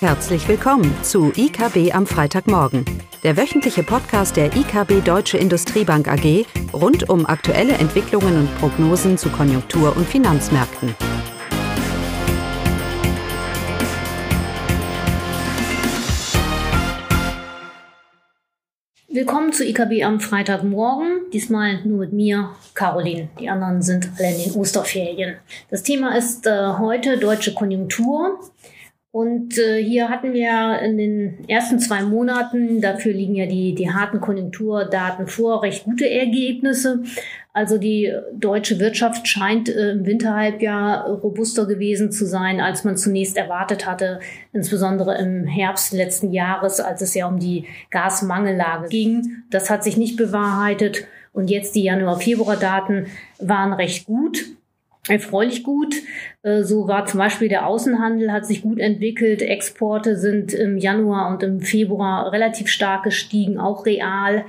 Herzlich willkommen zu IKB am Freitagmorgen, der wöchentliche Podcast der IKB Deutsche Industriebank AG rund um aktuelle Entwicklungen und Prognosen zu Konjunktur- und Finanzmärkten. Willkommen zu IKB am Freitagmorgen. Diesmal nur mit mir, Caroline. Die anderen sind alle in den Osterferien. Das Thema ist äh, heute deutsche Konjunktur. Und äh, hier hatten wir in den ersten zwei Monaten, dafür liegen ja die, die harten Konjunkturdaten vor, recht gute Ergebnisse. Also die deutsche Wirtschaft scheint äh, im Winterhalbjahr robuster gewesen zu sein, als man zunächst erwartet hatte, insbesondere im Herbst letzten Jahres, als es ja um die Gasmangellage ging. Das hat sich nicht bewahrheitet. Und jetzt die Januar-Februar-Daten waren recht gut erfreulich gut. Äh, so war zum Beispiel der Außenhandel hat sich gut entwickelt. Exporte sind im Januar und im Februar relativ stark gestiegen, auch real.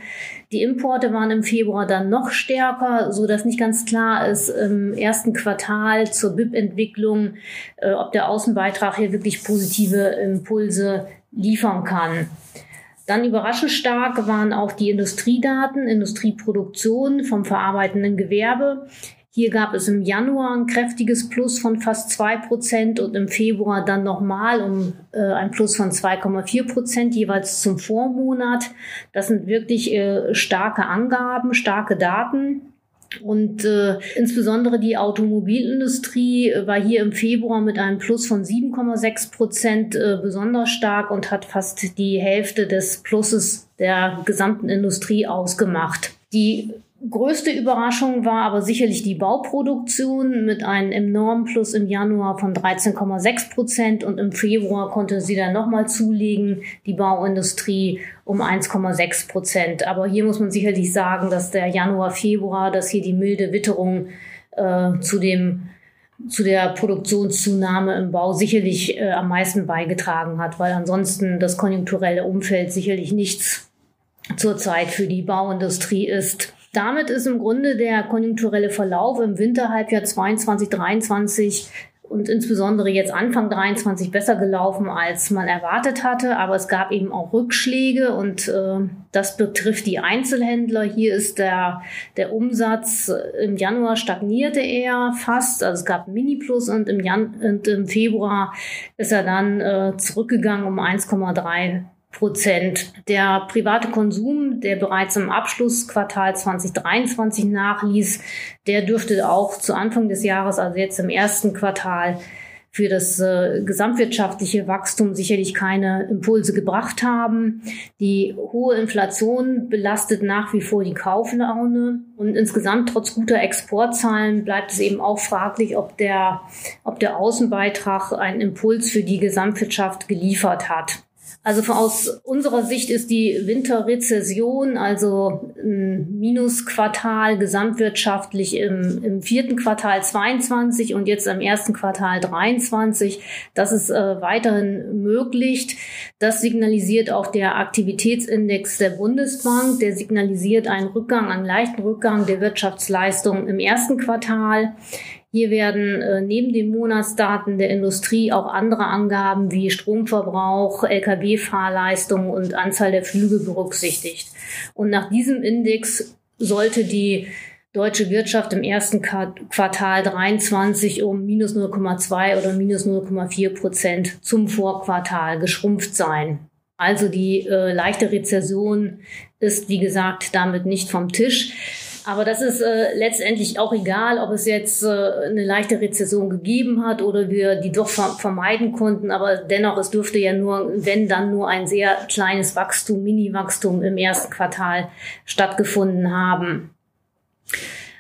Die Importe waren im Februar dann noch stärker, so dass nicht ganz klar ist im ersten Quartal zur BIP-Entwicklung, äh, ob der Außenbeitrag hier wirklich positive Impulse liefern kann. Dann überraschend stark waren auch die Industriedaten, Industrieproduktion vom verarbeitenden Gewerbe. Hier gab es im Januar ein kräftiges Plus von fast zwei Prozent und im Februar dann nochmal um äh, ein Plus von 2,4 Prozent jeweils zum Vormonat. Das sind wirklich äh, starke Angaben, starke Daten. Und äh, insbesondere die Automobilindustrie war hier im Februar mit einem Plus von 7,6 Prozent äh, besonders stark und hat fast die Hälfte des Pluses der gesamten Industrie ausgemacht. Die Größte Überraschung war aber sicherlich die Bauproduktion mit einem enormen Plus im Januar von 13,6 Prozent und im Februar konnte sie dann nochmal zulegen, die Bauindustrie um 1,6 Prozent. Aber hier muss man sicherlich sagen, dass der Januar, Februar, dass hier die milde Witterung äh, zu dem zu der Produktionszunahme im Bau sicherlich äh, am meisten beigetragen hat, weil ansonsten das konjunkturelle Umfeld sicherlich nichts zurzeit für die Bauindustrie ist. Damit ist im Grunde der konjunkturelle Verlauf im Winterhalbjahr 22, 23 und insbesondere jetzt Anfang 23 besser gelaufen, als man erwartet hatte. Aber es gab eben auch Rückschläge und äh, das betrifft die Einzelhändler. Hier ist der, der Umsatz äh, im Januar stagnierte er fast. Also es gab Mini-Plus und im, Jan und im Februar ist er dann äh, zurückgegangen um 1,3 Prozent. Der private Konsum, der bereits im Abschlussquartal 2023 nachließ, der dürfte auch zu Anfang des Jahres, also jetzt im ersten Quartal, für das äh, gesamtwirtschaftliche Wachstum sicherlich keine Impulse gebracht haben. Die hohe Inflation belastet nach wie vor die Kauflaune und insgesamt trotz guter Exportzahlen bleibt es eben auch fraglich, ob der, ob der Außenbeitrag einen Impuls für die Gesamtwirtschaft geliefert hat. Also aus unserer Sicht ist die Winterrezession, also ein Minusquartal gesamtwirtschaftlich im, im vierten Quartal 22 und jetzt im ersten Quartal 23, das ist äh, weiterhin möglich. Das signalisiert auch der Aktivitätsindex der Bundesbank. Der signalisiert einen Rückgang, einen leichten Rückgang der Wirtschaftsleistung im ersten Quartal. Hier werden äh, neben den Monatsdaten der Industrie auch andere Angaben wie Stromverbrauch, Lkw-Fahrleistung und Anzahl der Flüge berücksichtigt. Und nach diesem Index sollte die deutsche Wirtschaft im ersten Quartal 23 um minus 0,2 oder minus 0,4 Prozent zum Vorquartal geschrumpft sein. Also die äh, leichte Rezession ist, wie gesagt, damit nicht vom Tisch. Aber das ist äh, letztendlich auch egal, ob es jetzt äh, eine leichte Rezession gegeben hat oder wir die doch vermeiden konnten. Aber dennoch, es dürfte ja nur, wenn dann nur ein sehr kleines Wachstum, Mini-Wachstum im ersten Quartal stattgefunden haben.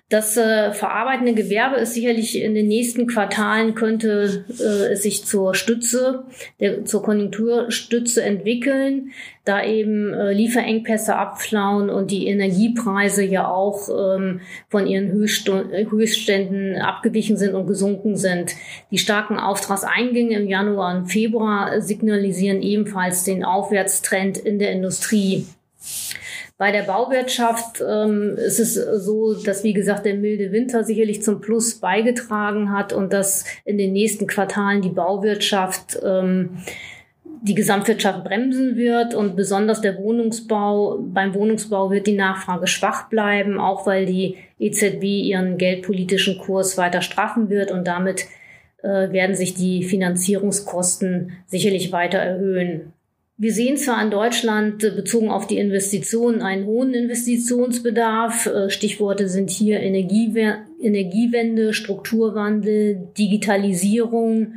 Das äh, verarbeitende Gewerbe ist sicherlich in den nächsten Quartalen könnte äh, es sich zur Stütze, der, zur Konjunkturstütze entwickeln, da eben äh, Lieferengpässe abflauen und die Energiepreise ja auch ähm, von ihren Höchstständen abgewichen sind und gesunken sind. Die starken Auftragseingänge im Januar und Februar signalisieren ebenfalls den Aufwärtstrend in der Industrie. Bei der Bauwirtschaft ähm, ist es so, dass, wie gesagt, der milde Winter sicherlich zum Plus beigetragen hat und dass in den nächsten Quartalen die Bauwirtschaft ähm, die Gesamtwirtschaft bremsen wird und besonders der Wohnungsbau, beim Wohnungsbau wird die Nachfrage schwach bleiben, auch weil die EZB ihren geldpolitischen Kurs weiter straffen wird und damit äh, werden sich die Finanzierungskosten sicherlich weiter erhöhen. Wir sehen zwar in Deutschland äh, bezogen auf die Investitionen einen hohen Investitionsbedarf. Äh, Stichworte sind hier Energiewende, Strukturwandel, Digitalisierung,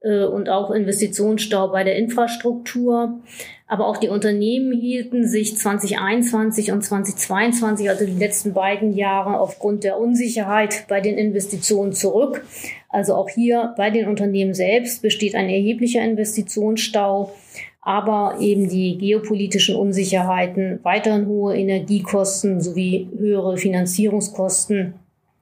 äh, und auch Investitionsstau bei der Infrastruktur. Aber auch die Unternehmen hielten sich 2021 und 2022, also die letzten beiden Jahre, aufgrund der Unsicherheit bei den Investitionen zurück. Also auch hier bei den Unternehmen selbst besteht ein erheblicher Investitionsstau aber eben die geopolitischen Unsicherheiten, weiterhin hohe Energiekosten sowie höhere Finanzierungskosten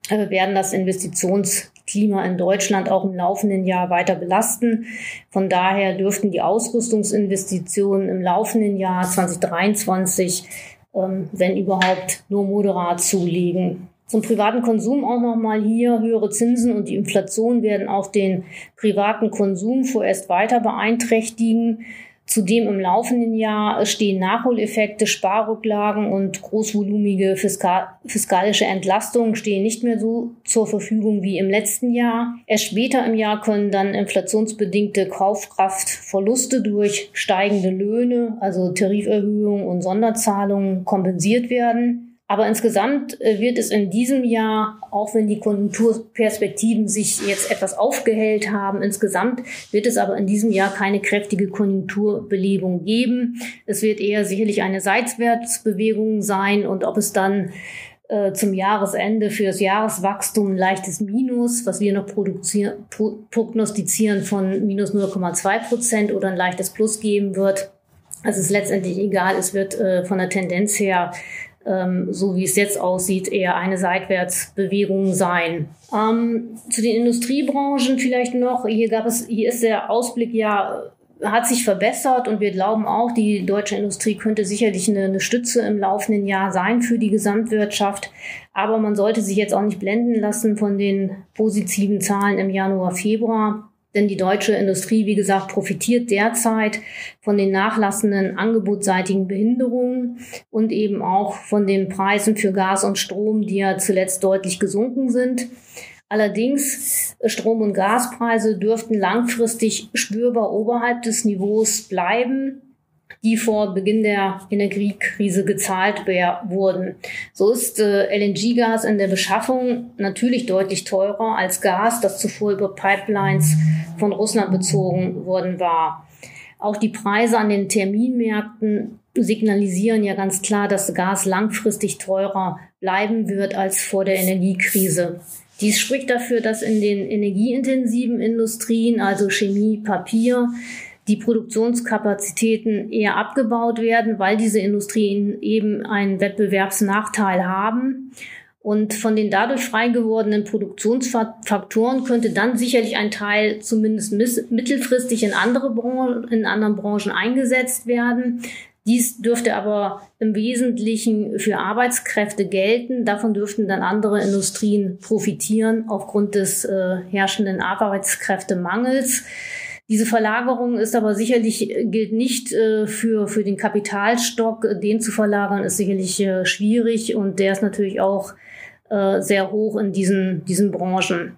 äh, werden das Investitions Klima in Deutschland auch im laufenden Jahr weiter belasten. Von daher dürften die Ausrüstungsinvestitionen im laufenden Jahr 2023, ähm, wenn überhaupt, nur moderat zulegen. Zum privaten Konsum auch nochmal hier. Höhere Zinsen und die Inflation werden auch den privaten Konsum vorerst weiter beeinträchtigen. Zudem im laufenden Jahr stehen Nachholeffekte, Sparrücklagen und großvolumige fiskal fiskalische Entlastungen stehen nicht mehr so zur Verfügung wie im letzten Jahr. Erst später im Jahr können dann inflationsbedingte Kaufkraftverluste durch steigende Löhne, also Tariferhöhungen und Sonderzahlungen kompensiert werden. Aber insgesamt äh, wird es in diesem Jahr, auch wenn die Konjunkturperspektiven sich jetzt etwas aufgehellt haben, insgesamt wird es aber in diesem Jahr keine kräftige Konjunkturbelebung geben. Es wird eher sicherlich eine Seitwärtsbewegung sein und ob es dann äh, zum Jahresende für das Jahreswachstum ein leichtes Minus, was wir noch pro prognostizieren von minus 0,2 Prozent oder ein leichtes Plus geben wird. Es ist letztendlich egal. Es wird äh, von der Tendenz her ähm, so wie es jetzt aussieht, eher eine Seitwärtsbewegung sein. Ähm, zu den Industriebranchen vielleicht noch. Hier gab es, hier ist der Ausblick ja hat sich verbessert und wir glauben auch, die deutsche Industrie könnte sicherlich eine, eine, Stütze im laufenden Jahr sein für die Gesamtwirtschaft. Aber man sollte sich jetzt auch nicht blenden lassen von den positiven Zahlen im Januar, Februar. Denn die deutsche Industrie, wie gesagt, profitiert derzeit von den nachlassenden angebotsseitigen Behinderungen und eben auch von den Preisen für Gas und Strom, die ja zuletzt deutlich gesunken sind. Allerdings Strom- und Gaspreise dürften langfristig spürbar oberhalb des Niveaus bleiben, die vor Beginn der Energiekrise gezahlt wurden. So ist äh, LNG-Gas in der Beschaffung natürlich deutlich teurer als Gas, das zuvor über Pipelines von Russland bezogen worden war. Auch die Preise an den Terminmärkten signalisieren ja ganz klar, dass Gas langfristig teurer bleiben wird als vor der Energiekrise. Dies spricht dafür, dass in den energieintensiven Industrien, also Chemie, Papier, die Produktionskapazitäten eher abgebaut werden, weil diese Industrien eben einen Wettbewerbsnachteil haben. Und von den dadurch frei gewordenen Produktionsfaktoren könnte dann sicherlich ein Teil zumindest mittelfristig in andere Branchen, in anderen Branchen eingesetzt werden. Dies dürfte aber im Wesentlichen für Arbeitskräfte gelten. Davon dürften dann andere Industrien profitieren aufgrund des äh, herrschenden Arbeitskräftemangels. Diese Verlagerung ist aber sicherlich, äh, gilt nicht äh, für, für den Kapitalstock. Den zu verlagern ist sicherlich äh, schwierig und der ist natürlich auch äh, sehr hoch in diesen, diesen Branchen.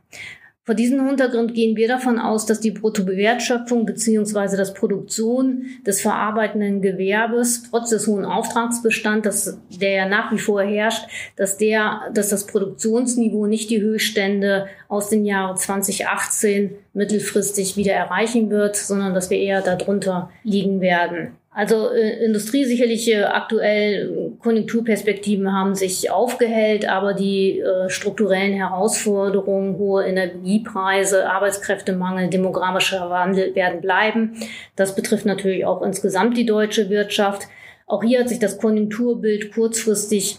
Vor diesem Hintergrund gehen wir davon aus, dass die Bruttobewertschöpfung bzw. das Produktion des verarbeitenden Gewerbes trotz des hohen Auftragsbestands, dass der ja nach wie vor herrscht, dass der, dass das Produktionsniveau nicht die Höchststände aus den Jahren 2018 mittelfristig wieder erreichen wird, sondern dass wir eher darunter liegen werden. Also äh, Industrie sicherlich äh, aktuell Konjunkturperspektiven haben sich aufgehellt, aber die äh, strukturellen Herausforderungen, hohe Energiepreise, Arbeitskräftemangel, demografischer Wandel werden bleiben. Das betrifft natürlich auch insgesamt die deutsche Wirtschaft. Auch hier hat sich das Konjunkturbild kurzfristig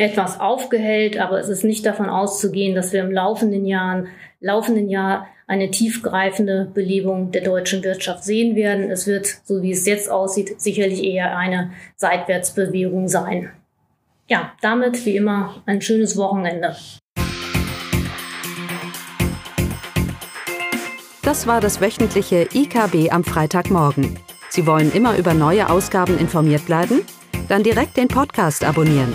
etwas aufgehellt, aber es ist nicht davon auszugehen, dass wir im laufenden Jahren, laufenden Jahr eine tiefgreifende Belebung der deutschen Wirtschaft sehen werden. Es wird, so wie es jetzt aussieht, sicherlich eher eine Seitwärtsbewegung sein. Ja, damit wie immer ein schönes Wochenende. Das war das wöchentliche IKB am Freitagmorgen. Sie wollen immer über neue Ausgaben informiert bleiben? Dann direkt den Podcast abonnieren.